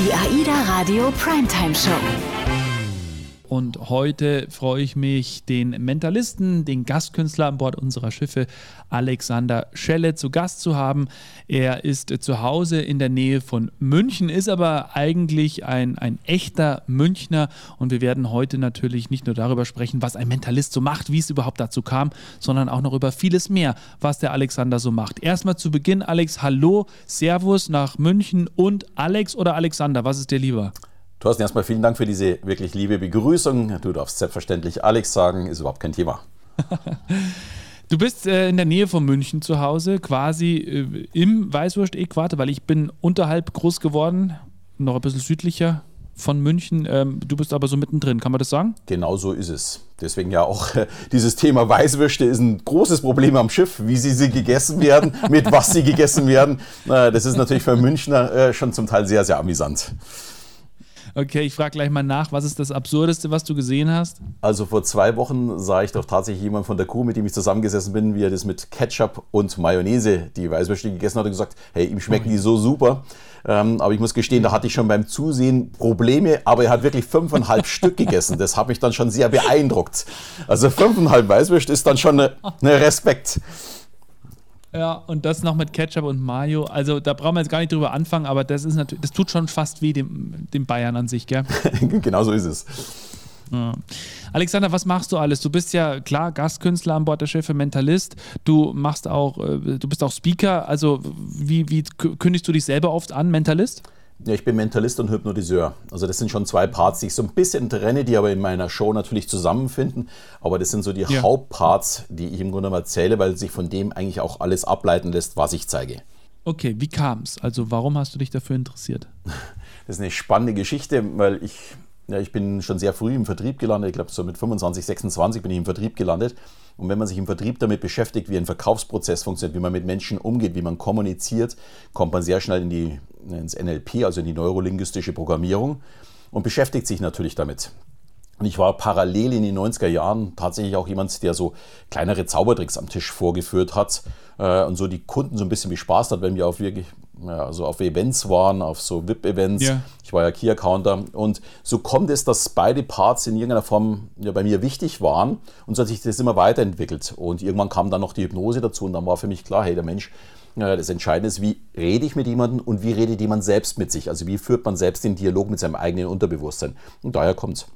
Die AIDA Radio Primetime Show. Und heute freue ich mich, den Mentalisten, den Gastkünstler an Bord unserer Schiffe, Alexander Schelle, zu Gast zu haben. Er ist zu Hause in der Nähe von München, ist aber eigentlich ein, ein echter Münchner. Und wir werden heute natürlich nicht nur darüber sprechen, was ein Mentalist so macht, wie es überhaupt dazu kam, sondern auch noch über vieles mehr, was der Alexander so macht. Erstmal zu Beginn, Alex, hallo, Servus nach München und Alex oder Alexander, was ist dir lieber? Thorsten, erstmal vielen Dank für diese wirklich liebe Begrüßung. Du darfst selbstverständlich Alex sagen, ist überhaupt kein Thema. Du bist äh, in der Nähe von München zu Hause, quasi äh, im Weißwurst-Äquator, weil ich bin unterhalb groß geworden, noch ein bisschen südlicher von München. Ähm, du bist aber so mittendrin, kann man das sagen? Genau so ist es. Deswegen ja auch äh, dieses Thema Weißwürste ist ein großes Problem am Schiff, wie sie, sie gegessen werden, mit was sie gegessen werden. Das ist natürlich für Münchner schon zum Teil sehr, sehr amüsant. Okay, ich frage gleich mal nach, was ist das Absurdeste, was du gesehen hast? Also vor zwei Wochen sah ich doch tatsächlich jemand von der Crew, mit dem ich zusammengesessen bin, wie er das mit Ketchup und Mayonnaise, die Weißwürste gegessen hat und gesagt, hey, ihm schmecken oh. die so super. Ähm, aber ich muss gestehen, da hatte ich schon beim Zusehen Probleme, aber er hat wirklich fünfeinhalb Stück gegessen. Das hat mich dann schon sehr beeindruckt. Also fünfeinhalb Weißwürste ist dann schon eine Respekt. Ja, und das noch mit Ketchup und Mayo. Also da brauchen wir jetzt gar nicht drüber anfangen, aber das ist natürlich, das tut schon fast wie dem, dem Bayern an sich, gell? genau so ist es. Ja. Alexander, was machst du alles? Du bist ja klar Gastkünstler an Bord der Schiffe, Mentalist. Du machst auch, äh, du bist auch Speaker. Also wie, wie kündigst du dich selber oft an, Mentalist? Ja, ich bin Mentalist und Hypnotiseur. Also das sind schon zwei Parts, die ich so ein bisschen trenne, die aber in meiner Show natürlich zusammenfinden. Aber das sind so die ja. Hauptparts, die ich im Grunde mal erzähle, weil sich von dem eigentlich auch alles ableiten lässt, was ich zeige. Okay, wie kam es? Also warum hast du dich dafür interessiert? Das ist eine spannende Geschichte, weil ich, ja, ich bin schon sehr früh im Vertrieb gelandet. Ich glaube, so mit 25, 26 bin ich im Vertrieb gelandet. Und wenn man sich im Vertrieb damit beschäftigt, wie ein Verkaufsprozess funktioniert, wie man mit Menschen umgeht, wie man kommuniziert, kommt man sehr schnell in die, ins NLP, also in die neurolinguistische Programmierung und beschäftigt sich natürlich damit. Und ich war parallel in den 90er Jahren tatsächlich auch jemand, der so kleinere Zaubertricks am Tisch vorgeführt hat äh, und so die Kunden so ein bisschen bespaßt hat, wenn wir auf wirklich ja, also auf Events waren, auf so VIP-Events. Ja. Ich war ja Key-Accounter. Und so kommt es, dass beide Parts in irgendeiner Form ja, bei mir wichtig waren. Und so hat sich das immer weiterentwickelt. Und irgendwann kam dann noch die Hypnose dazu. Und dann war für mich klar, hey, der Mensch, ja, das Entscheidende ist, wie rede ich mit jemandem und wie redet jemand selbst mit sich. Also wie führt man selbst den Dialog mit seinem eigenen Unterbewusstsein. Und daher kommt es.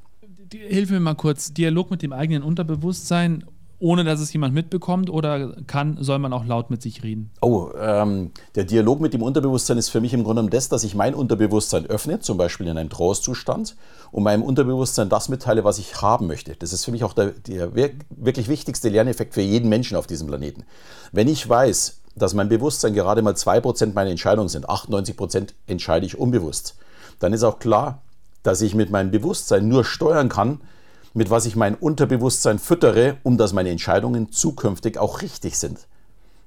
Hilf mir mal kurz, Dialog mit dem eigenen Unterbewusstsein, ohne dass es jemand mitbekommt oder kann, soll man auch laut mit sich reden? Oh, ähm, der Dialog mit dem Unterbewusstsein ist für mich im Grunde genommen das, dass ich mein Unterbewusstsein öffne, zum Beispiel in einem Trance-Zustand, und meinem Unterbewusstsein das mitteile, was ich haben möchte. Das ist für mich auch der, der wirklich wichtigste Lerneffekt für jeden Menschen auf diesem Planeten. Wenn ich weiß, dass mein Bewusstsein gerade mal 2% meiner Entscheidungen sind, 98% entscheide ich unbewusst, dann ist auch klar, dass ich mit meinem Bewusstsein nur steuern kann, mit was ich mein Unterbewusstsein füttere, um dass meine Entscheidungen zukünftig auch richtig sind.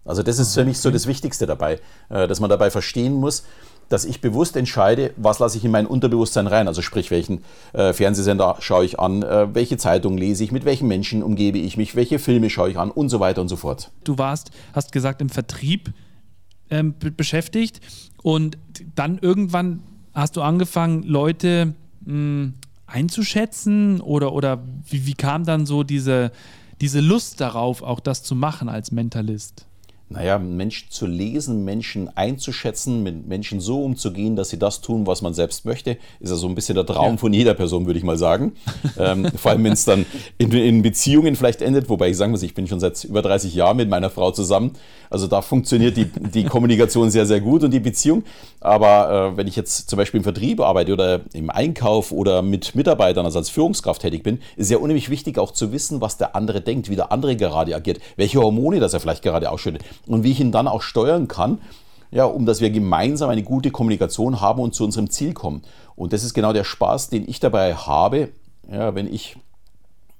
Also das ist für mich so das Wichtigste dabei, äh, dass man dabei verstehen muss, dass ich bewusst entscheide, was lasse ich in mein Unterbewusstsein rein. Also sprich, welchen äh, Fernsehsender schaue ich an, äh, welche Zeitung lese ich, mit welchen Menschen umgebe ich mich, welche Filme schaue ich an und so weiter und so fort. Du warst, hast gesagt, im Vertrieb ähm, beschäftigt und dann irgendwann hast du angefangen, Leute mh, einzuschätzen oder, oder wie, wie kam dann so diese, diese Lust darauf, auch das zu machen als Mentalist? Naja, Menschen zu lesen, Menschen einzuschätzen, mit Menschen so umzugehen, dass sie das tun, was man selbst möchte, ist ja so ein bisschen der Traum ja. von jeder Person, würde ich mal sagen. ähm, vor allem, wenn es dann in, in, Beziehungen vielleicht endet, wobei ich sagen muss, ich bin schon seit über 30 Jahren mit meiner Frau zusammen. Also da funktioniert die, die Kommunikation sehr, sehr gut und die Beziehung. Aber äh, wenn ich jetzt zum Beispiel im Vertrieb arbeite oder im Einkauf oder mit Mitarbeitern, also als Führungskraft tätig bin, ist ja unheimlich wichtig auch zu wissen, was der andere denkt, wie der andere gerade agiert, welche Hormone das er vielleicht gerade ausschüttet und wie ich ihn dann auch steuern kann, ja, um dass wir gemeinsam eine gute Kommunikation haben und zu unserem Ziel kommen. Und das ist genau der Spaß, den ich dabei habe, ja, wenn ich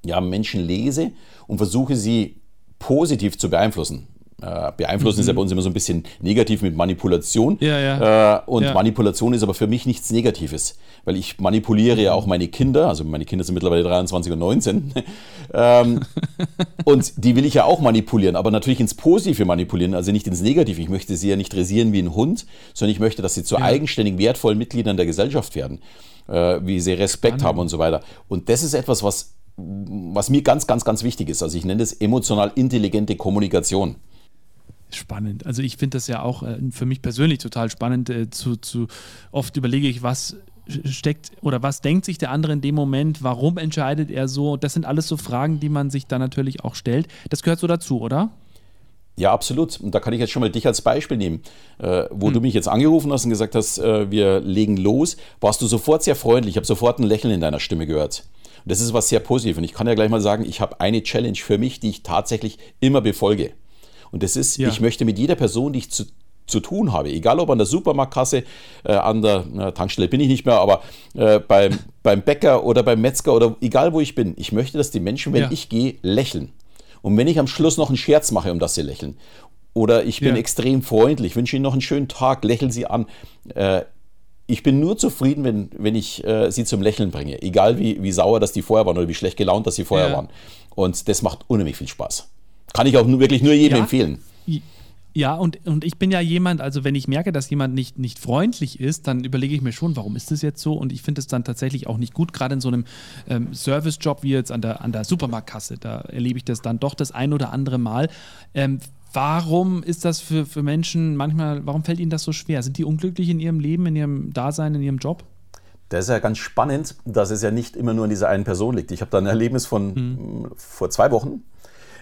ja, Menschen lese und versuche sie positiv zu beeinflussen. Äh, beeinflussen mhm. ist ja bei uns immer so ein bisschen negativ mit Manipulation. Ja, ja. Äh, und ja. Manipulation ist aber für mich nichts Negatives, weil ich manipuliere ja auch meine Kinder, also meine Kinder sind mittlerweile 23 und 19. ähm, und die will ich ja auch manipulieren, aber natürlich ins Positive manipulieren, also nicht ins Negative. Ich möchte sie ja nicht dressieren wie ein Hund, sondern ich möchte, dass sie zu eigenständigen, wertvollen Mitgliedern der Gesellschaft werden, äh, wie sie Respekt Spannend. haben und so weiter. Und das ist etwas, was was mir ganz, ganz, ganz wichtig ist. Also ich nenne es emotional intelligente Kommunikation. Spannend. Also ich finde das ja auch äh, für mich persönlich total spannend. Äh, zu, zu oft überlege ich, was steckt oder was denkt sich der andere in dem Moment, warum entscheidet er so? Das sind alles so Fragen, die man sich dann natürlich auch stellt. Das gehört so dazu, oder? Ja, absolut. Und da kann ich jetzt schon mal dich als Beispiel nehmen. Äh, wo hm. du mich jetzt angerufen hast und gesagt hast, äh, wir legen los, warst du sofort sehr freundlich. Ich habe sofort ein Lächeln in deiner Stimme gehört. Und das ist was sehr Positives. Und ich kann ja gleich mal sagen, ich habe eine Challenge für mich, die ich tatsächlich immer befolge. Und das ist, ja. ich möchte mit jeder Person, die ich zu, zu tun habe, egal ob an der Supermarktkasse, äh, an der na, Tankstelle bin ich nicht mehr, aber äh, beim, beim Bäcker oder beim Metzger oder egal wo ich bin, ich möchte, dass die Menschen, wenn ja. ich gehe, lächeln. Und wenn ich am Schluss noch einen Scherz mache, um dass sie lächeln, oder ich bin ja. extrem freundlich, wünsche Ihnen noch einen schönen Tag, lächeln Sie an. Äh, ich bin nur zufrieden, wenn, wenn ich äh, sie zum Lächeln bringe. Egal wie, wie sauer das die vorher waren oder wie schlecht gelaunt das sie vorher ja. waren. Und das macht unheimlich viel Spaß. Kann ich auch nur, wirklich nur jedem ja. empfehlen. Ja, und, und ich bin ja jemand, also wenn ich merke, dass jemand nicht, nicht freundlich ist, dann überlege ich mir schon, warum ist das jetzt so? Und ich finde es dann tatsächlich auch nicht gut, gerade in so einem ähm, Servicejob wie jetzt an der, an der Supermarktkasse. Da erlebe ich das dann doch das ein oder andere Mal. Ähm, warum ist das für, für Menschen manchmal, warum fällt ihnen das so schwer? Sind die unglücklich in ihrem Leben, in ihrem Dasein, in ihrem Job? Das ist ja ganz spannend, dass es ja nicht immer nur an dieser einen Person liegt. Ich habe da ein Erlebnis von hm. vor zwei Wochen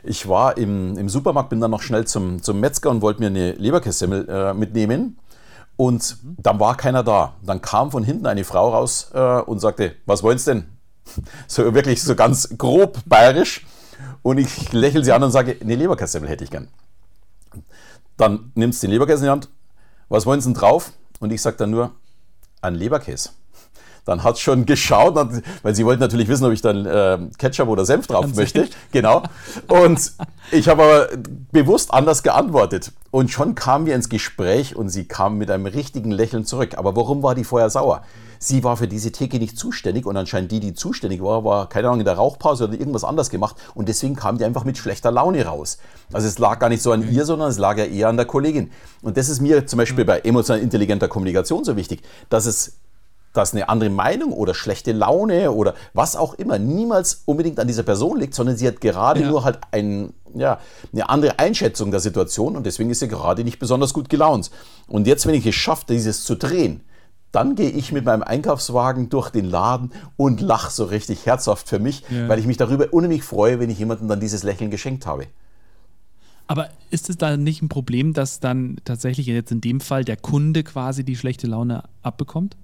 ich war im, im Supermarkt, bin dann noch schnell zum, zum Metzger und wollte mir eine Leberkässemmel äh, mitnehmen. Und dann war keiner da. Dann kam von hinten eine Frau raus äh, und sagte, was wollen Sie denn? So wirklich so ganz grob bayerisch. Und ich lächle sie an und sage, eine Leberkässemmel hätte ich gern. Dann nimmst du den Leberkäse in die Hand. Was wollen Sie denn drauf? Und ich sage dann nur, ein Leberkäse dann hat schon geschaut, weil sie wollten natürlich wissen, ob ich dann äh, Ketchup oder Senf drauf An möchte. Senf. Genau. Und ich habe aber bewusst anders geantwortet. Und schon kamen wir ins Gespräch und sie kam mit einem richtigen Lächeln zurück. Aber warum war die vorher sauer? Sie war für diese Theke nicht zuständig und anscheinend die, die zuständig war, war keine Ahnung in der Rauchpause oder irgendwas anders gemacht und deswegen kam die einfach mit schlechter Laune raus. Also es lag gar nicht so an ihr, sondern es lag ja eher an der Kollegin. Und das ist mir zum Beispiel bei emotional intelligenter Kommunikation so wichtig, dass es dass eine andere Meinung oder schlechte Laune oder was auch immer niemals unbedingt an dieser Person liegt, sondern sie hat gerade ja. nur halt ein, ja, eine andere Einschätzung der Situation und deswegen ist sie gerade nicht besonders gut gelaunt. Und jetzt, wenn ich es schaffe, dieses zu drehen, dann gehe ich mit meinem Einkaufswagen durch den Laden und lache so richtig herzhaft für mich, ja. weil ich mich darüber unheimlich freue, wenn ich jemandem dann dieses Lächeln geschenkt habe. Aber ist es da nicht ein Problem, dass dann tatsächlich jetzt in dem Fall der Kunde quasi die schlechte Laune abbekommt?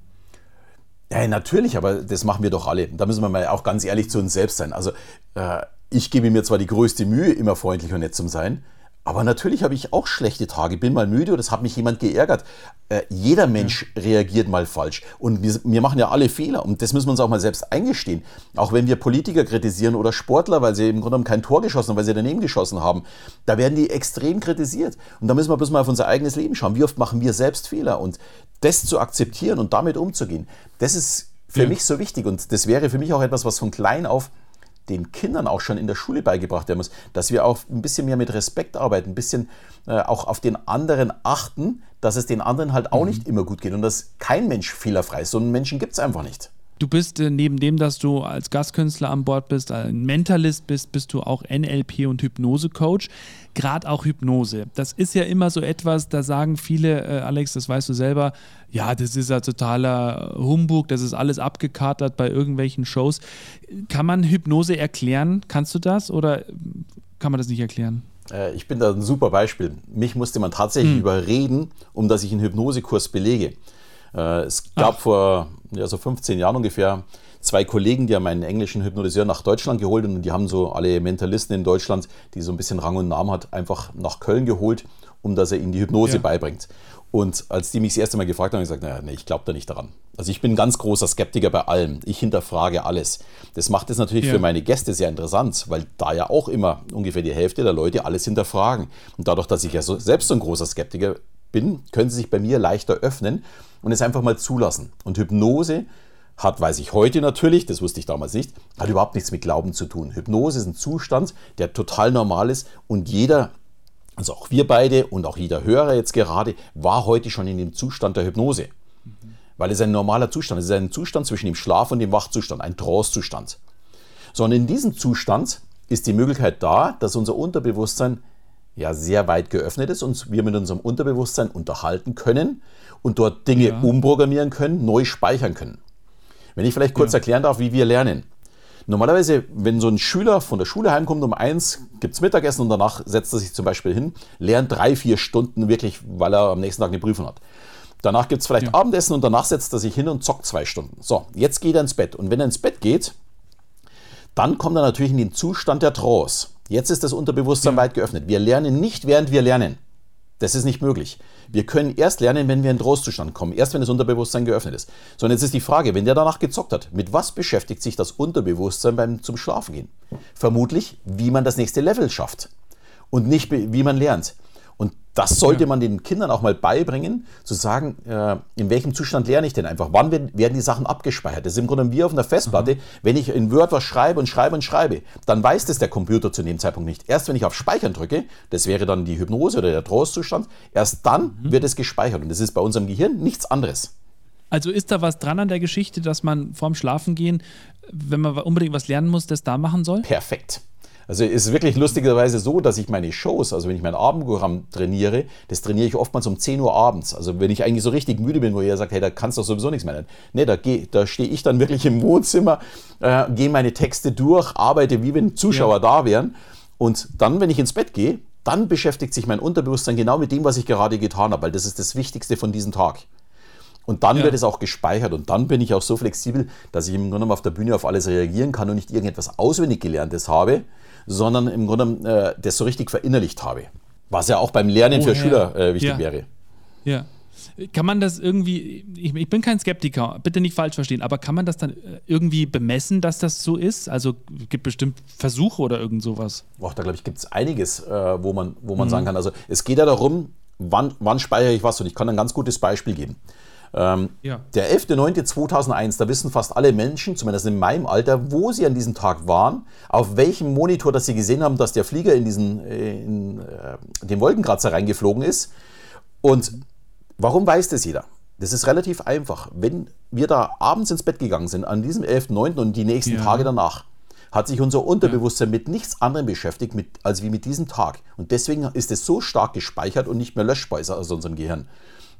Ja, natürlich, aber das machen wir doch alle. Da müssen wir mal auch ganz ehrlich zu uns selbst sein. Also äh, ich gebe mir zwar die größte Mühe, immer freundlich und nett zu sein, aber natürlich habe ich auch schlechte Tage, bin mal müde oder es hat mich jemand geärgert. Äh, jeder Mensch ja. reagiert mal falsch und wir, wir, machen ja alle Fehler und das müssen wir uns auch mal selbst eingestehen. Auch wenn wir Politiker kritisieren oder Sportler, weil sie im Grunde genommen kein Tor geschossen haben, weil sie daneben geschossen haben, da werden die extrem kritisiert. Und da müssen wir bloß mal auf unser eigenes Leben schauen. Wie oft machen wir selbst Fehler und das zu akzeptieren und damit umzugehen, das ist für ja. mich so wichtig und das wäre für mich auch etwas, was von klein auf den Kindern auch schon in der Schule beigebracht werden muss, dass wir auch ein bisschen mehr mit Respekt arbeiten, ein bisschen äh, auch auf den anderen achten, dass es den anderen halt auch mhm. nicht immer gut geht und dass kein Mensch fehlerfrei ist. So einen Menschen gibt es einfach nicht. Du bist äh, neben dem, dass du als Gastkünstler an Bord bist, ein Mentalist bist, bist du auch NLP und Hypnose-Coach. Gerade auch Hypnose. Das ist ja immer so etwas, da sagen viele, äh, Alex, das weißt du selber, ja, das ist ja totaler Humbug, das ist alles abgekatert bei irgendwelchen Shows. Kann man Hypnose erklären? Kannst du das oder kann man das nicht erklären? Äh, ich bin da ein super Beispiel. Mich musste man tatsächlich hm. überreden, um dass ich einen Hypnosekurs belege. Äh, es gab Ach. vor ja, so 15 Jahren ungefähr zwei Kollegen, die haben einen englischen Hypnotiseur nach Deutschland geholt und die haben so alle Mentalisten in Deutschland, die so ein bisschen Rang und Namen hat, einfach nach Köln geholt um dass er ihnen die Hypnose ja. beibringt. Und als die mich das erste Mal gefragt haben, habe ich gesagt, naja, nee, ich glaube da nicht daran. Also ich bin ein ganz großer Skeptiker bei allem. Ich hinterfrage alles. Das macht es natürlich ja. für meine Gäste sehr interessant, weil da ja auch immer ungefähr die Hälfte der Leute alles hinterfragen. Und dadurch, dass ich ja so, selbst so ein großer Skeptiker bin, können sie sich bei mir leichter öffnen und es einfach mal zulassen. Und Hypnose hat, weiß ich heute natürlich, das wusste ich damals nicht, hat überhaupt nichts mit Glauben zu tun. Hypnose ist ein Zustand, der total normal ist und jeder also auch wir beide und auch jeder Hörer jetzt gerade war heute schon in dem Zustand der Hypnose. Weil es ein normaler Zustand ist. Es ist ein Zustand zwischen dem Schlaf und dem Wachzustand, ein Trance-Zustand. So, und in diesem Zustand ist die Möglichkeit da, dass unser Unterbewusstsein ja sehr weit geöffnet ist und wir mit unserem Unterbewusstsein unterhalten können und dort Dinge ja. umprogrammieren können, neu speichern können. Wenn ich vielleicht kurz ja. erklären darf, wie wir lernen. Normalerweise, wenn so ein Schüler von der Schule heimkommt um eins, gibt es Mittagessen und danach setzt er sich zum Beispiel hin, lernt drei, vier Stunden wirklich, weil er am nächsten Tag eine Prüfung hat. Danach gibt es vielleicht ja. Abendessen und danach setzt er sich hin und zockt zwei Stunden. So, jetzt geht er ins Bett. Und wenn er ins Bett geht, dann kommt er natürlich in den Zustand der Trance. Jetzt ist das Unterbewusstsein weit geöffnet. Wir lernen nicht, während wir lernen. Das ist nicht möglich. Wir können erst lernen, wenn wir in Trostzustand kommen, erst wenn das Unterbewusstsein geöffnet ist. So, und jetzt ist die Frage, wenn der danach gezockt hat, mit was beschäftigt sich das Unterbewusstsein beim zum Schlafen gehen? Vermutlich, wie man das nächste Level schafft und nicht wie man lernt. Das sollte ja. man den Kindern auch mal beibringen, zu sagen, äh, in welchem Zustand lerne ich denn einfach? Wann werden, werden die Sachen abgespeichert? Das ist im Grunde wie auf einer Festplatte. Mhm. Wenn ich in Word was schreibe und schreibe und schreibe, dann weiß das der Computer zu dem Zeitpunkt nicht. Erst wenn ich auf Speichern drücke, das wäre dann die Hypnose oder der Trostzustand, erst dann mhm. wird es gespeichert. Und das ist bei unserem Gehirn nichts anderes. Also ist da was dran an der Geschichte, dass man vorm Schlafengehen, wenn man unbedingt was lernen muss, das da machen soll? Perfekt. Also es ist wirklich lustigerweise so, dass ich meine Shows, also wenn ich mein Abendprogramm trainiere, das trainiere ich oftmals um 10 Uhr abends. Also wenn ich eigentlich so richtig müde bin, wo ihr sagt, hey, da kannst du sowieso nichts mehr lernen. Nee, da, da stehe ich dann wirklich im Wohnzimmer, äh, gehe meine Texte durch, arbeite, wie wenn Zuschauer ja. da wären. Und dann, wenn ich ins Bett gehe, dann beschäftigt sich mein Unterbewusstsein genau mit dem, was ich gerade getan habe, weil das ist das Wichtigste von diesem Tag. Und dann ja. wird es auch gespeichert und dann bin ich auch so flexibel, dass ich im Grunde auf der Bühne auf alles reagieren kann und nicht irgendetwas auswendig gelerntes habe, sondern im Grunde äh, das so richtig verinnerlicht habe. Was ja auch beim Lernen oh, für ja. Schüler äh, wichtig ja. wäre. Ja. Kann man das irgendwie, ich, ich, bin kein Skeptiker, bitte nicht falsch verstehen, aber kann man das dann äh, irgendwie bemessen, dass das so ist? Also gibt bestimmt Versuche oder irgend sowas? Och, da glaube ich, gibt es einiges, äh, wo man, wo man mhm. sagen kann. Also es geht ja darum, wann, wann speichere ich was und ich kann ein ganz gutes Beispiel geben. Ähm, ja. Der 11.09.2001, da wissen fast alle Menschen, zumindest in meinem Alter, wo sie an diesem Tag waren, auf welchem Monitor, dass sie gesehen haben, dass der Flieger in, diesen, äh, in äh, den Wolkenkratzer reingeflogen ist. Und warum weiß das jeder? Das ist relativ einfach. Wenn wir da abends ins Bett gegangen sind, an diesem 11.09. und die nächsten ja. Tage danach, hat sich unser Unterbewusstsein ja. mit nichts anderem beschäftigt mit, als wie mit diesem Tag. Und deswegen ist es so stark gespeichert und nicht mehr löschbar aus unserem Gehirn.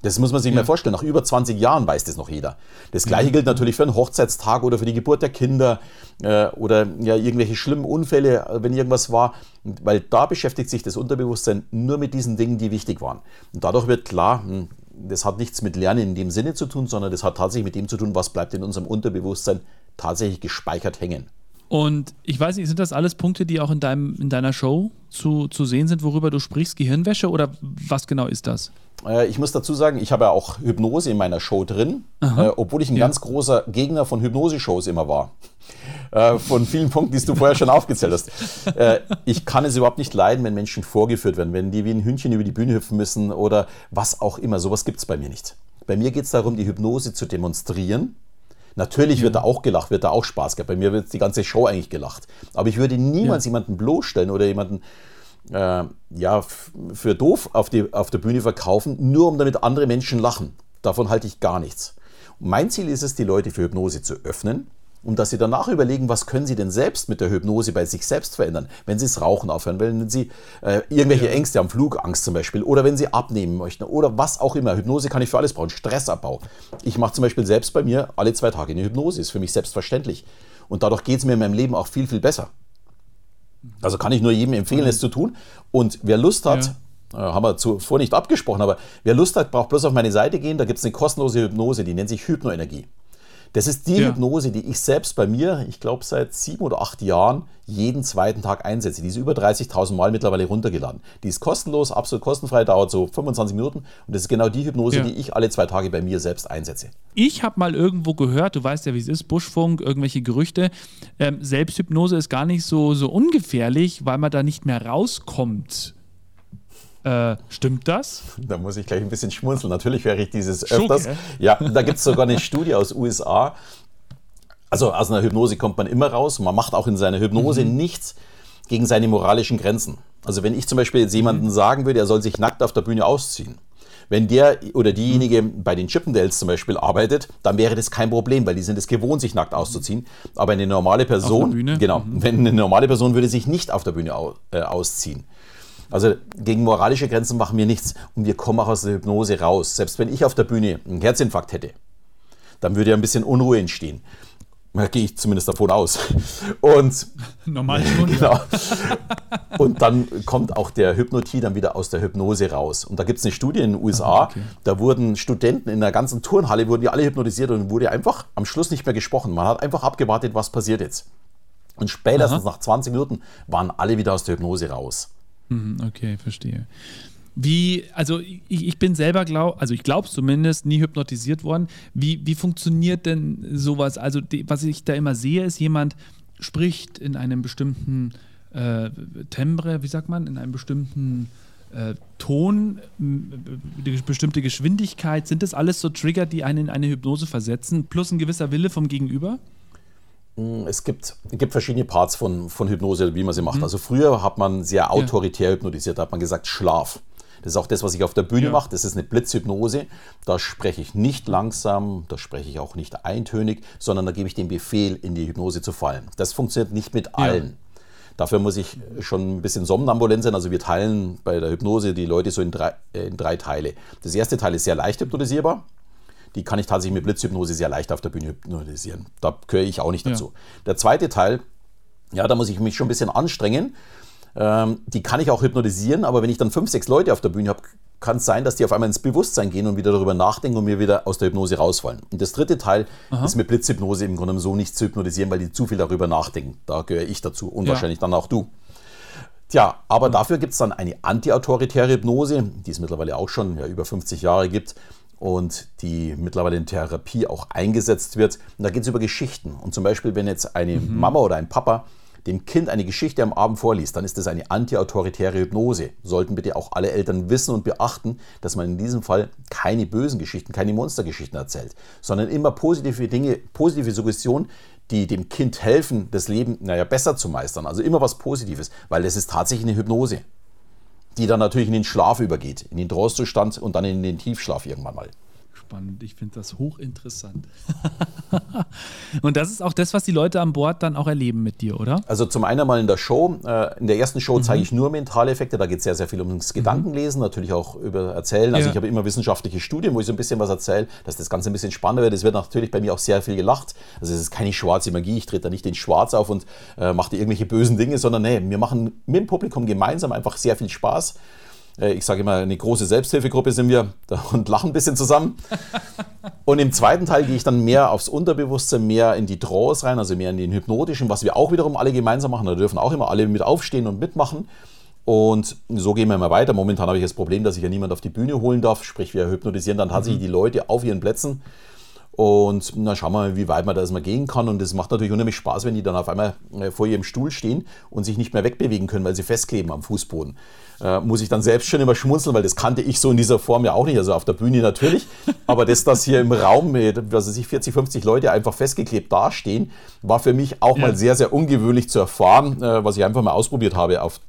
Das muss man sich ja. mal vorstellen. Nach über 20 Jahren weiß das noch jeder. Das gleiche ja. gilt natürlich für einen Hochzeitstag oder für die Geburt der Kinder äh, oder ja, irgendwelche schlimmen Unfälle, äh, wenn irgendwas war. Weil da beschäftigt sich das Unterbewusstsein nur mit diesen Dingen, die wichtig waren. Und dadurch wird klar, hm, das hat nichts mit Lernen in dem Sinne zu tun, sondern das hat tatsächlich mit dem zu tun, was bleibt in unserem Unterbewusstsein tatsächlich gespeichert hängen. Und ich weiß nicht, sind das alles Punkte, die auch in, deinem, in deiner Show zu, zu sehen sind, worüber du sprichst? Gehirnwäsche oder was genau ist das? Äh, ich muss dazu sagen, ich habe ja auch Hypnose in meiner Show drin, äh, obwohl ich ein ja. ganz großer Gegner von Hypnose-Shows immer war. Äh, von vielen Punkten, die du vorher schon aufgezählt hast. Äh, ich kann es überhaupt nicht leiden, wenn Menschen vorgeführt werden, wenn die wie ein Hündchen über die Bühne hüpfen müssen oder was auch immer. Sowas gibt es bei mir nicht. Bei mir geht es darum, die Hypnose zu demonstrieren Natürlich wird da auch gelacht, wird da auch Spaß gehabt. Bei mir wird die ganze Show eigentlich gelacht. Aber ich würde niemals jemanden bloßstellen oder jemanden äh, ja, für doof auf, die, auf der Bühne verkaufen, nur um damit andere Menschen lachen. Davon halte ich gar nichts. Mein Ziel ist es, die Leute für Hypnose zu öffnen und dass sie danach überlegen, was können sie denn selbst mit der Hypnose bei sich selbst verändern, wenn sie das Rauchen aufhören, wenn sie äh, irgendwelche ja. Ängste haben, Flugangst zum Beispiel, oder wenn sie abnehmen möchten oder was auch immer. Hypnose kann ich für alles brauchen, Stressabbau. Ich mache zum Beispiel selbst bei mir alle zwei Tage eine Hypnose, ist für mich selbstverständlich. Und dadurch geht es mir in meinem Leben auch viel, viel besser. Also kann ich nur jedem empfehlen, mhm. es zu tun. Und wer Lust hat, ja. äh, haben wir zuvor nicht abgesprochen, aber wer Lust hat, braucht bloß auf meine Seite gehen, da gibt es eine kostenlose Hypnose, die nennt sich Hypnoenergie. Das ist die ja. Hypnose, die ich selbst bei mir, ich glaube seit sieben oder acht Jahren, jeden zweiten Tag einsetze. Die ist über 30.000 Mal mittlerweile runtergeladen. Die ist kostenlos, absolut kostenfrei, dauert so 25 Minuten. Und das ist genau die Hypnose, ja. die ich alle zwei Tage bei mir selbst einsetze. Ich habe mal irgendwo gehört, du weißt ja, wie es ist, Buschfunk, irgendwelche Gerüchte. Ähm, Selbsthypnose ist gar nicht so, so ungefährlich, weil man da nicht mehr rauskommt. Äh, stimmt das? Da muss ich gleich ein bisschen schmunzeln. Natürlich wäre ich dieses öfters. Ja, da gibt es sogar eine Studie aus USA. Also aus einer Hypnose kommt man immer raus. Man macht auch in seiner Hypnose mhm. nichts gegen seine moralischen Grenzen. Also wenn ich zum Beispiel jetzt jemanden mhm. sagen würde, er soll sich nackt auf der Bühne ausziehen, wenn der oder diejenige mhm. bei den Chippendales zum Beispiel arbeitet, dann wäre das kein Problem, weil die sind es gewohnt, sich nackt auszuziehen. Aber eine normale Person, genau, mhm. wenn eine normale Person würde sich nicht auf der Bühne äh, ausziehen. Also gegen moralische Grenzen machen wir nichts und wir kommen auch aus der Hypnose raus. Selbst wenn ich auf der Bühne einen Herzinfarkt hätte, dann würde ja ein bisschen Unruhe entstehen. Da gehe ich zumindest davon aus. Und normal schon. Genau. Und dann kommt auch der Hypnotie dann wieder aus der Hypnose raus. Und da gibt es eine Studie in den USA, okay. da wurden Studenten in der ganzen Turnhalle, wurden die alle hypnotisiert und wurde einfach am Schluss nicht mehr gesprochen. Man hat einfach abgewartet, was passiert jetzt. Und spätestens Aha. nach 20 Minuten waren alle wieder aus der Hypnose raus. Mhm, okay, verstehe. Wie, also ich, ich bin selber, glaub, also ich glaube zumindest, nie hypnotisiert worden. Wie, wie funktioniert denn sowas? Also die, was ich da immer sehe, ist jemand spricht in einem bestimmten äh, Timbre, wie sagt man, in einem bestimmten äh, Ton, die bestimmte Geschwindigkeit. Sind das alles so Trigger, die einen in eine Hypnose versetzen, plus ein gewisser Wille vom Gegenüber? Hm, es gibt, gibt verschiedene Parts von, von Hypnose, wie man sie macht. Mhm. Also früher hat man sehr autoritär ja. hypnotisiert, da hat man gesagt Schlaf. Das ist auch das, was ich auf der Bühne ja. mache. Das ist eine Blitzhypnose. Da spreche ich nicht langsam, da spreche ich auch nicht eintönig, sondern da gebe ich den Befehl, in die Hypnose zu fallen. Das funktioniert nicht mit allen. Ja. Dafür muss ich schon ein bisschen somnambulent sein. Also wir teilen bei der Hypnose die Leute so in drei, äh, in drei Teile. Das erste Teil ist sehr leicht hypnotisierbar die kann ich tatsächlich mit Blitzhypnose sehr leicht auf der Bühne hypnotisieren. Da gehöre ich auch nicht dazu. Ja. Der zweite Teil, ja, da muss ich mich schon ein bisschen anstrengen. Ähm, die kann ich auch hypnotisieren, aber wenn ich dann fünf, sechs Leute auf der Bühne habe, kann es sein, dass die auf einmal ins Bewusstsein gehen und wieder darüber nachdenken und mir wieder aus der Hypnose rausfallen. Und das dritte Teil Aha. ist mit Blitzhypnose im Grunde so nicht zu hypnotisieren, weil die zu viel darüber nachdenken. Da gehöre ich dazu und ja. wahrscheinlich dann auch du. Tja, aber dafür gibt es dann eine antiautoritäre Hypnose, die es mittlerweile auch schon ja, über 50 Jahre gibt und die mittlerweile in Therapie auch eingesetzt wird. Und da geht es über Geschichten. Und zum Beispiel, wenn jetzt eine mhm. Mama oder ein Papa dem Kind eine Geschichte am Abend vorliest, dann ist das eine antiautoritäre Hypnose. Sollten bitte auch alle Eltern wissen und beachten, dass man in diesem Fall keine bösen Geschichten, keine Monstergeschichten erzählt, sondern immer positive Dinge, positive Suggestionen, die dem Kind helfen, das Leben naja, besser zu meistern. Also immer was Positives, weil das ist tatsächlich eine Hypnose die dann natürlich in den Schlaf übergeht, in den Trostzustand und dann in den Tiefschlaf irgendwann mal spannend. Ich finde das hochinteressant. und das ist auch das, was die Leute an Bord dann auch erleben mit dir, oder? Also zum einen mal in der Show. Äh, in der ersten Show mhm. zeige ich nur mentale Effekte. Da geht es sehr, sehr viel ums Gedankenlesen, mhm. natürlich auch über Erzählen. Also ja. ich habe immer wissenschaftliche Studien, wo ich so ein bisschen was erzähle, dass das Ganze ein bisschen spannender wird. Es wird natürlich bei mir auch sehr viel gelacht. Also es ist keine schwarze Magie. Ich trete da nicht den Schwarz auf und äh, mache irgendwelche bösen Dinge, sondern nee, wir machen mit dem Publikum gemeinsam einfach sehr viel Spaß. Äh, ich sage immer, eine große Selbsthilfegruppe sind wir und lachen ein bisschen zusammen. Und im zweiten Teil gehe ich dann mehr aufs Unterbewusstsein, mehr in die Trance rein, also mehr in den hypnotischen, was wir auch wiederum alle gemeinsam machen. Da dürfen auch immer alle mit aufstehen und mitmachen. Und so gehen wir immer weiter. Momentan habe ich das Problem, dass ich ja niemand auf die Bühne holen darf. Sprich, wir hypnotisieren dann tatsächlich mhm. die Leute auf ihren Plätzen. Und dann schauen wir mal, wie weit man da erstmal gehen kann. Und es macht natürlich unheimlich Spaß, wenn die dann auf einmal äh, vor ihrem Stuhl stehen und sich nicht mehr wegbewegen können, weil sie festkleben am Fußboden äh, muss ich dann selbst schon immer schmunzeln, weil das kannte ich so in dieser Form ja auch nicht. Also auf der Bühne natürlich, aber das, dass hier im Raum mit, was weiß ich, 40, 50 Leute einfach festgeklebt dastehen, war für mich auch ja. mal sehr, sehr ungewöhnlich zu erfahren, äh, was ich einfach mal ausprobiert habe auf,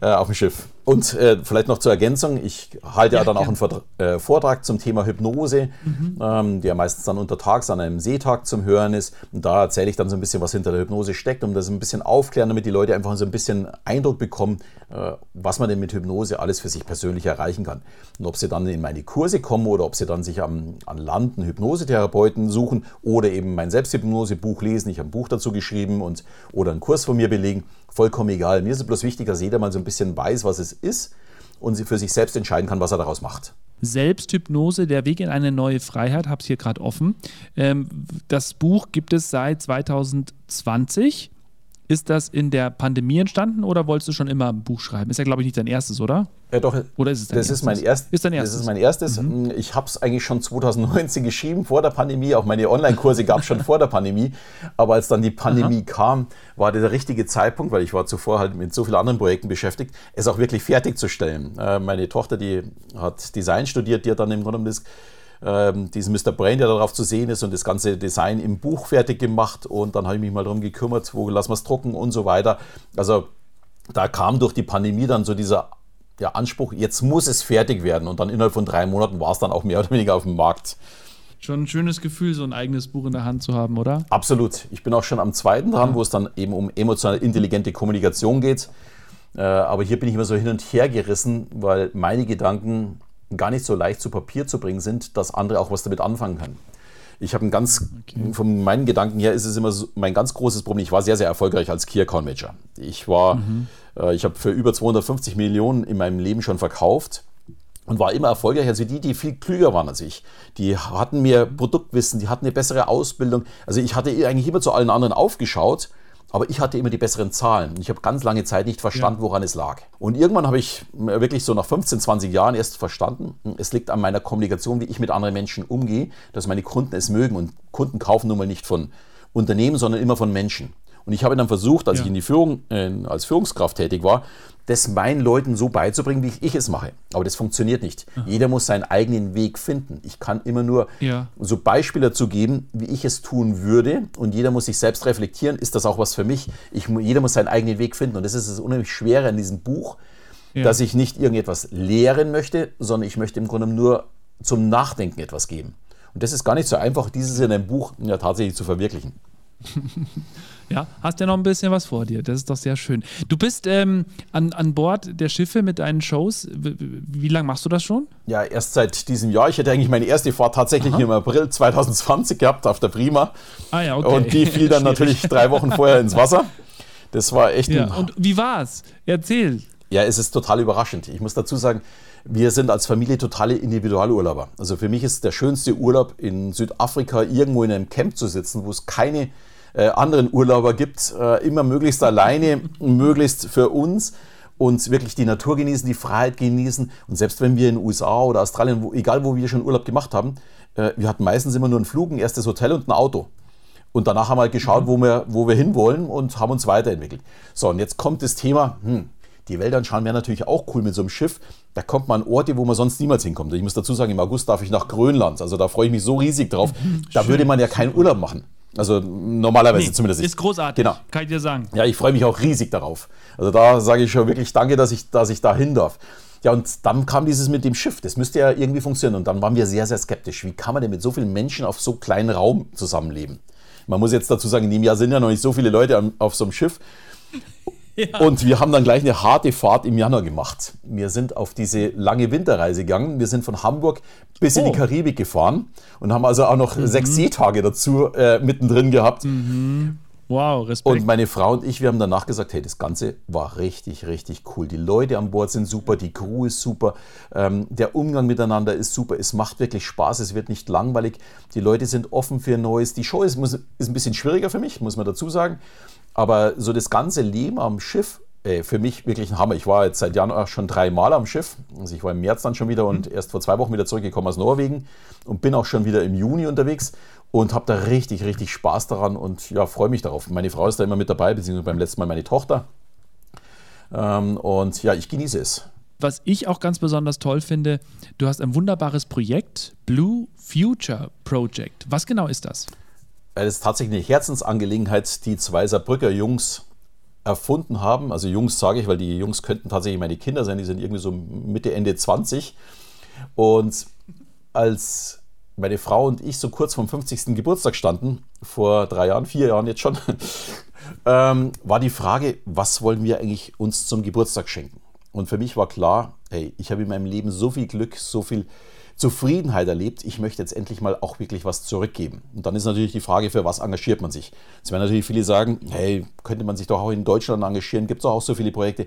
äh, auf dem Schiff. Und äh, vielleicht noch zur Ergänzung, ich halte ja, ja dann auch einen Vortrag, äh, Vortrag zum Thema Hypnose, mhm. ähm, der meistens dann untertags an einem Seetag zum Hören ist. Und da erzähle ich dann so ein bisschen, was hinter der Hypnose steckt, um das ein bisschen aufklären, damit die Leute einfach so ein bisschen Eindruck bekommen, äh, was man denn mit Hypnose alles für sich persönlich erreichen kann. Und ob sie dann in meine Kurse kommen oder ob sie dann sich am, an Land einen Hypnosetherapeuten suchen oder eben mein Selbsthypnosebuch lesen, ich habe ein Buch dazu geschrieben und oder einen Kurs von mir belegen, vollkommen egal. Mir ist es bloß wichtig, dass jeder mal so ein bisschen weiß, was es ist und für sich selbst entscheiden kann, was er daraus macht. Selbsthypnose, der Weg in eine neue Freiheit, habe es hier gerade offen. Ähm, das Buch gibt es seit 2020. Ist das in der Pandemie entstanden oder wolltest du schon immer ein Buch schreiben? Ist ja, glaube ich, nicht dein erstes, oder? Ja, doch. Oder ist es dein das erstes? Ist mein erst, ist dein erstes? Das ist mein erstes. Mhm. Ich habe es eigentlich schon 2019 geschrieben, vor der Pandemie. Auch meine Online-Kurse gab es schon vor der Pandemie. Aber als dann die Pandemie Aha. kam, war der richtige Zeitpunkt, weil ich war zuvor halt mit so vielen anderen Projekten beschäftigt, es auch wirklich fertigzustellen. Äh, meine Tochter, die hat Design studiert, die hat dann im Grunde das ähm, diesen Mr. Brain, der darauf zu sehen ist und das ganze Design im Buch fertig gemacht und dann habe ich mich mal darum gekümmert, wo lassen wir es drucken und so weiter. Also da kam durch die Pandemie dann so dieser ja, Anspruch, jetzt muss es fertig werden und dann innerhalb von drei Monaten war es dann auch mehr oder weniger auf dem Markt. Schon ein schönes Gefühl, so ein eigenes Buch in der Hand zu haben, oder? Absolut. Ich bin auch schon am zweiten dran, ja. wo es dann eben um emotional intelligente Kommunikation geht. Äh, aber hier bin ich immer so hin und her gerissen, weil meine Gedanken gar nicht so leicht zu Papier zu bringen sind, dass andere auch was damit anfangen können. Ich habe ein ganz, okay. von meinen Gedanken her ist es immer so, mein ganz großes Problem. Ich war sehr, sehr erfolgreich als Key Account Manager. Ich war, mhm. äh, ich habe für über 250 Millionen in meinem Leben schon verkauft und war immer erfolgreicher als die, die viel klüger waren als ich. Die hatten mehr Produktwissen, die hatten eine bessere Ausbildung. Also ich hatte eigentlich immer zu allen anderen aufgeschaut aber ich hatte immer die besseren Zahlen. Ich habe ganz lange Zeit nicht verstanden, ja. woran es lag. Und irgendwann habe ich wirklich so nach 15, 20 Jahren erst verstanden, es liegt an meiner Kommunikation, wie ich mit anderen Menschen umgehe, dass meine Kunden es mögen. Und Kunden kaufen nun mal nicht von Unternehmen, sondern immer von Menschen. Und ich habe dann versucht, als ja. ich in die Führung, äh, als Führungskraft tätig war, das meinen Leuten so beizubringen, wie ich es mache. Aber das funktioniert nicht. Aha. Jeder muss seinen eigenen Weg finden. Ich kann immer nur ja. so Beispiele dazu geben, wie ich es tun würde. Und jeder muss sich selbst reflektieren, ist das auch was für mich? Ich, jeder muss seinen eigenen Weg finden. Und das ist das unheimlich Schwere in diesem Buch, ja. dass ich nicht irgendetwas lehren möchte, sondern ich möchte im Grunde nur zum Nachdenken etwas geben. Und das ist gar nicht so einfach, dieses in einem Buch ja tatsächlich zu verwirklichen. Ja, hast ja noch ein bisschen was vor dir. Das ist doch sehr schön. Du bist ähm, an, an Bord der Schiffe mit deinen Shows. Wie, wie lange machst du das schon? Ja, erst seit diesem Jahr. Ich hätte eigentlich meine erste Fahrt tatsächlich Aha. im April 2020 gehabt auf der Prima. Ah ja, okay. Und die fiel dann natürlich drei Wochen vorher ins Wasser. Das war echt ja, Und wie war's? Erzähl. Ja, es ist total überraschend. Ich muss dazu sagen, wir sind als Familie totale Individualurlauber. Also für mich ist der schönste Urlaub in Südafrika irgendwo in einem Camp zu sitzen, wo es keine äh, anderen Urlauber gibt, äh, immer möglichst alleine, möglichst für uns und wirklich die Natur genießen, die Freiheit genießen. Und selbst wenn wir in den USA oder Australien, wo, egal wo wir schon Urlaub gemacht haben, äh, wir hatten meistens immer nur einen Flug, ein erstes Hotel und ein Auto. Und danach haben wir halt geschaut, wo wir, wo wir hinwollen und haben uns weiterentwickelt. So, und jetzt kommt das Thema, hm, die Welt anschauen wäre natürlich auch cool mit so einem Schiff. Da kommt man an Orte, wo man sonst niemals hinkommt. Ich muss dazu sagen, im August darf ich nach Grönland. Also da freue ich mich so riesig drauf. Da Schön. würde man ja keinen Urlaub machen. Also normalerweise nee, zumindest. Ist großartig, genau. kann ich dir sagen. Ja, ich freue mich auch riesig darauf. Also da sage ich schon wirklich danke, dass ich, dass ich da hin darf. Ja, und dann kam dieses mit dem Schiff. Das müsste ja irgendwie funktionieren. Und dann waren wir sehr, sehr skeptisch. Wie kann man denn mit so vielen Menschen auf so kleinen Raum zusammenleben? Man muss jetzt dazu sagen, in dem Jahr sind ja noch nicht so viele Leute auf so einem Schiff. Und wir haben dann gleich eine harte Fahrt im Januar gemacht. Wir sind auf diese lange Winterreise gegangen. Wir sind von Hamburg bis oh. in die oh. Karibik gefahren und haben also auch noch mhm. sechs Seetage dazu äh, mittendrin gehabt. Mhm. Wow, Respekt. Und meine Frau und ich, wir haben danach gesagt, hey, das Ganze war richtig, richtig cool. Die Leute an Bord sind super, die Crew ist super, ähm, der Umgang miteinander ist super, es macht wirklich Spaß, es wird nicht langweilig, die Leute sind offen für Neues. Die Show ist, muss, ist ein bisschen schwieriger für mich, muss man dazu sagen. Aber so das ganze Leben am Schiff, äh, für mich wirklich ein Hammer. Ich war jetzt seit Januar schon dreimal am Schiff. Also ich war im März dann schon wieder und mhm. erst vor zwei Wochen wieder zurückgekommen aus Norwegen und bin auch schon wieder im Juni unterwegs und habe da richtig, richtig Spaß daran und ja, freue mich darauf. Meine Frau ist da immer mit dabei, beziehungsweise beim letzten Mal meine Tochter. Ähm, und ja, ich genieße es. Was ich auch ganz besonders toll finde, du hast ein wunderbares Projekt, Blue Future Project. Was genau ist das? Es ist tatsächlich eine Herzensangelegenheit, die zwei Saarbrücker Jungs erfunden haben. Also Jungs sage ich, weil die Jungs könnten tatsächlich meine Kinder sein, die sind irgendwie so Mitte, Ende 20. Und als meine Frau und ich so kurz vom 50. Geburtstag standen, vor drei Jahren, vier Jahren jetzt schon, ähm, war die Frage, was wollen wir eigentlich uns zum Geburtstag schenken? Und für mich war klar, hey, ich habe in meinem Leben so viel Glück, so viel Zufriedenheit erlebt, ich möchte jetzt endlich mal auch wirklich was zurückgeben. Und dann ist natürlich die Frage, für was engagiert man sich? Es werden natürlich viele sagen, hey, könnte man sich doch auch in Deutschland engagieren, gibt es auch so viele Projekte.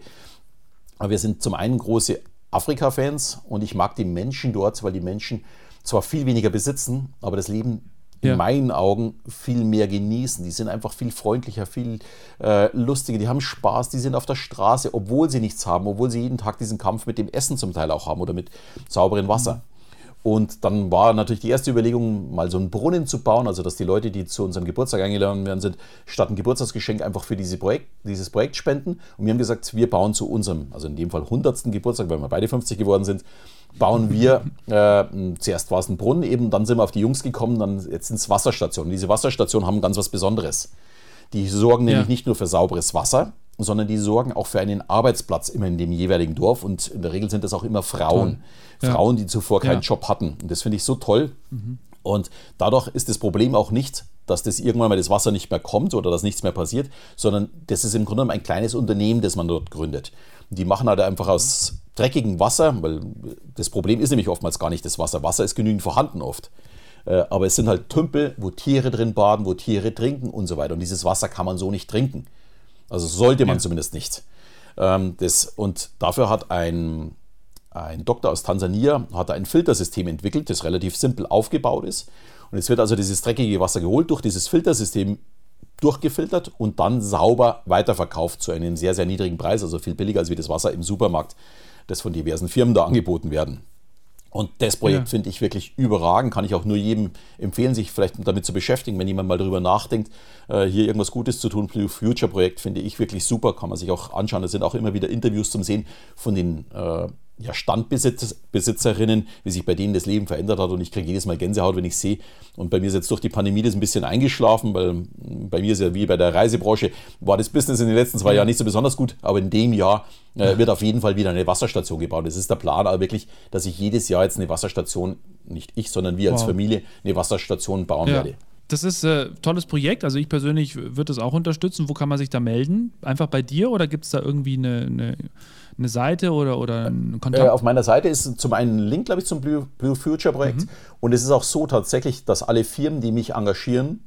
Aber wir sind zum einen große Afrika-Fans und ich mag die Menschen dort, weil die Menschen zwar viel weniger besitzen, aber das Leben in ja. meinen Augen viel mehr genießen. Die sind einfach viel freundlicher, viel äh, lustiger, die haben Spaß, die sind auf der Straße, obwohl sie nichts haben, obwohl sie jeden Tag diesen Kampf mit dem Essen zum Teil auch haben oder mit sauberem Wasser. Mhm. Und dann war natürlich die erste Überlegung, mal so einen Brunnen zu bauen, also dass die Leute, die zu unserem Geburtstag eingeladen werden sind, statt ein Geburtstagsgeschenk einfach für diese Projekt, dieses Projekt spenden. Und wir haben gesagt, wir bauen zu unserem, also in dem Fall 100. Geburtstag, weil wir beide 50 geworden sind, bauen wir, äh, zuerst war es ein Brunnen eben, dann sind wir auf die Jungs gekommen, dann jetzt sind es Wasserstationen. Diese Wasserstationen haben ganz was Besonderes. Die sorgen nämlich ja. nicht nur für sauberes Wasser, sondern die sorgen auch für einen Arbeitsplatz immer in dem jeweiligen Dorf und in der Regel sind das auch immer Frauen. Ja. Frauen, die zuvor keinen ja. Job hatten. Und das finde ich so toll. Mhm. Und dadurch ist das Problem auch nicht, dass das irgendwann mal das Wasser nicht mehr kommt oder dass nichts mehr passiert, sondern das ist im Grunde genommen ein kleines Unternehmen, das man dort gründet. Und die machen halt einfach aus dreckigem Wasser, weil das Problem ist nämlich oftmals gar nicht das Wasser. Wasser ist genügend vorhanden oft. Äh, aber es sind halt Tümpel, wo Tiere drin baden, wo Tiere trinken und so weiter. Und dieses Wasser kann man so nicht trinken. Also sollte man ja. zumindest nicht. Ähm, das, und dafür hat ein, ein Doktor aus Tansania hat ein Filtersystem entwickelt, das relativ simpel aufgebaut ist. Und es wird also dieses dreckige Wasser geholt, durch dieses Filtersystem durchgefiltert und dann sauber weiterverkauft zu einem sehr, sehr niedrigen Preis, also viel billiger als wie das Wasser im Supermarkt, das von diversen Firmen da angeboten werden. Und das Projekt ja. finde ich wirklich überragend. Kann ich auch nur jedem empfehlen, sich vielleicht damit zu beschäftigen, wenn jemand mal darüber nachdenkt, äh, hier irgendwas Gutes zu tun. Blue Future Projekt finde ich wirklich super, kann man sich auch anschauen. Da sind auch immer wieder Interviews zum Sehen von den äh, ja, Standbesitzerinnen, wie sich bei denen das Leben verändert hat. Und ich kriege jedes Mal Gänsehaut, wenn ich sehe. Und bei mir ist jetzt durch die Pandemie das ein bisschen eingeschlafen, weil bei mir ist ja wie bei der Reisebranche, war das Business in den letzten zwei Jahren nicht so besonders gut. Aber in dem Jahr äh, wird auf jeden Fall wieder eine Wasserstation gebaut. Das ist der Plan, aber wirklich, dass ich jedes Jahr jetzt eine Wasserstation, nicht ich, sondern wir als wow. Familie, eine Wasserstation bauen ja. werde. Das ist ein äh, tolles Projekt. Also ich persönlich würde das auch unterstützen. Wo kann man sich da melden? Einfach bei dir oder gibt es da irgendwie eine, eine eine Seite oder, oder einen Kontakt? Äh, auf meiner Seite ist zum einen ein Link, glaube ich, zum Blue, Blue Future Projekt. Mhm. Und es ist auch so tatsächlich, dass alle Firmen, die mich engagieren,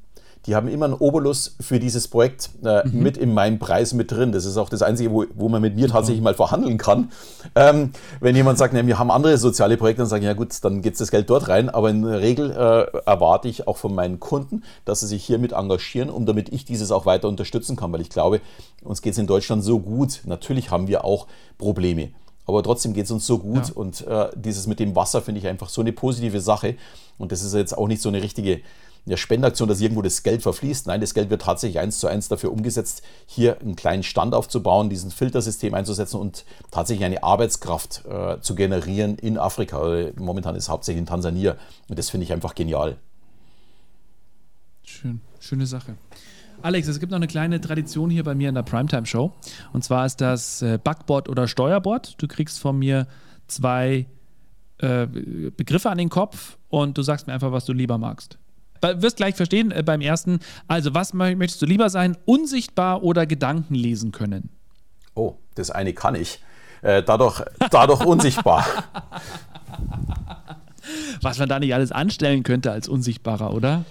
die haben immer einen Obolus für dieses Projekt äh, mhm. mit in meinem Preis mit drin. Das ist auch das Einzige, wo, wo man mit mir tatsächlich mal verhandeln kann. Ähm, wenn jemand sagt, ne, wir haben andere soziale Projekte, dann sage ich, ja gut, dann geht das Geld dort rein. Aber in der Regel äh, erwarte ich auch von meinen Kunden, dass sie sich hiermit engagieren, um damit ich dieses auch weiter unterstützen kann. Weil ich glaube, uns geht es in Deutschland so gut. Natürlich haben wir auch Probleme. Aber trotzdem geht es uns so gut ja. und äh, dieses mit dem Wasser finde ich einfach so eine positive Sache. Und das ist jetzt auch nicht so eine richtige ja, Spendeaktion, dass irgendwo das Geld verfließt. Nein, das Geld wird tatsächlich eins zu eins dafür umgesetzt, hier einen kleinen Stand aufzubauen, diesen Filtersystem einzusetzen und tatsächlich eine Arbeitskraft äh, zu generieren in Afrika. Momentan ist es hauptsächlich in Tansania und das finde ich einfach genial. Schön, schöne Sache. Alex, es gibt noch eine kleine Tradition hier bei mir in der Primetime Show. Und zwar ist das äh, Backboard oder Steuerbord. Du kriegst von mir zwei äh, Begriffe an den Kopf und du sagst mir einfach, was du lieber magst wirst gleich verstehen äh, beim ersten. Also, was möchtest du lieber sein? Unsichtbar oder Gedanken lesen können? Oh, das eine kann ich. Äh, dadurch, dadurch unsichtbar. Was man da nicht alles anstellen könnte als Unsichtbarer, oder?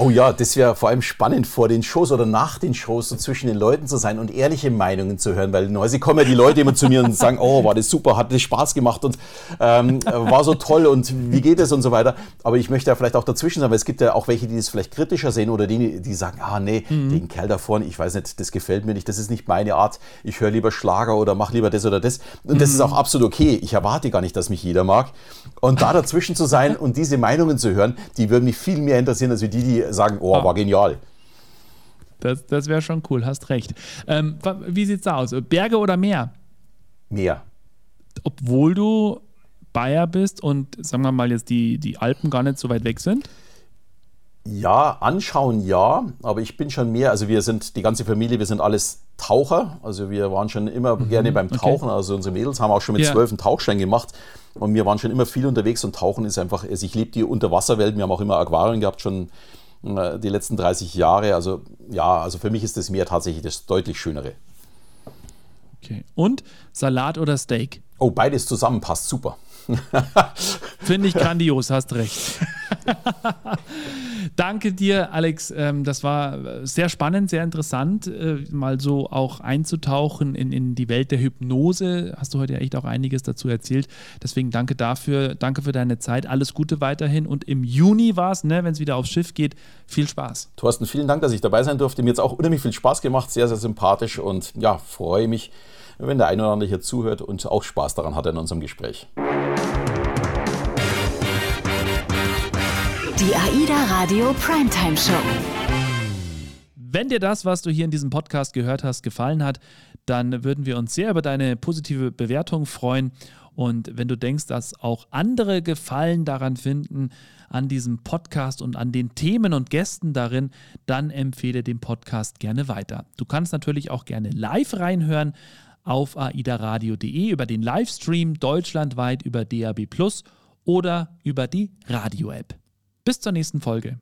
Oh ja, das wäre vor allem spannend vor den Shows oder nach den Shows so zwischen den Leuten zu sein und ehrliche Meinungen zu hören, weil normalerweise kommen ja die Leute immer zu mir und sagen, oh, war das super, hat das Spaß gemacht und ähm, war so toll und wie geht es und so weiter. Aber ich möchte ja vielleicht auch dazwischen sein, weil es gibt ja auch welche, die das vielleicht kritischer sehen oder die, die sagen, ah nee, mhm. den Kerl da vorne, ich weiß nicht, das gefällt mir nicht, das ist nicht meine Art, ich höre lieber Schlager oder mache lieber das oder das. Und das mhm. ist auch absolut okay. Ich erwarte gar nicht, dass mich jeder mag. Und da dazwischen zu sein und diese Meinungen zu hören, die würden mich viel mehr interessieren, als die, die sagen, oh, war genial. Das, das wäre schon cool, hast recht. Ähm, wie sieht's da aus? Berge oder Meer? Meer. Obwohl du Bayer bist und sagen wir mal jetzt die, die Alpen gar nicht so weit weg sind? Ja, anschauen ja, aber ich bin schon mehr, also wir sind, die ganze Familie, wir sind alles Taucher, also wir waren schon immer mhm, gerne beim Tauchen, okay. also unsere Mädels haben auch schon mit zwölf ja. einen Tauchschein gemacht und wir waren schon immer viel unterwegs und Tauchen ist einfach, also ich liebe die Unterwasserwelt, wir haben auch immer Aquarien gehabt, schon die letzten 30 Jahre. Also ja, also für mich ist das Meer tatsächlich das deutlich Schönere. Okay. Und Salat oder Steak? Oh, beides zusammen passt super. Finde ich grandios, hast recht. Danke dir, Alex. Ähm, das war sehr spannend, sehr interessant, äh, mal so auch einzutauchen in, in die Welt der Hypnose. Hast du heute echt auch einiges dazu erzählt. Deswegen danke dafür. Danke für deine Zeit. Alles Gute weiterhin. Und im Juni war es, ne, wenn es wieder aufs Schiff geht. Viel Spaß. Thorsten, vielen Dank, dass ich dabei sein durfte. Mir hat es auch unheimlich viel Spaß gemacht. Sehr, sehr sympathisch. Und ja, freue mich, wenn der eine oder andere hier zuhört und auch Spaß daran hat in unserem Gespräch. Die AIDA Radio Primetime Show. Wenn dir das, was du hier in diesem Podcast gehört hast, gefallen hat, dann würden wir uns sehr über deine positive Bewertung freuen. Und wenn du denkst, dass auch andere Gefallen daran finden, an diesem Podcast und an den Themen und Gästen darin, dann empfehle den Podcast gerne weiter. Du kannst natürlich auch gerne live reinhören auf aidaradio.de über den Livestream deutschlandweit über DAB Plus oder über die Radio-App. Bis zur nächsten Folge.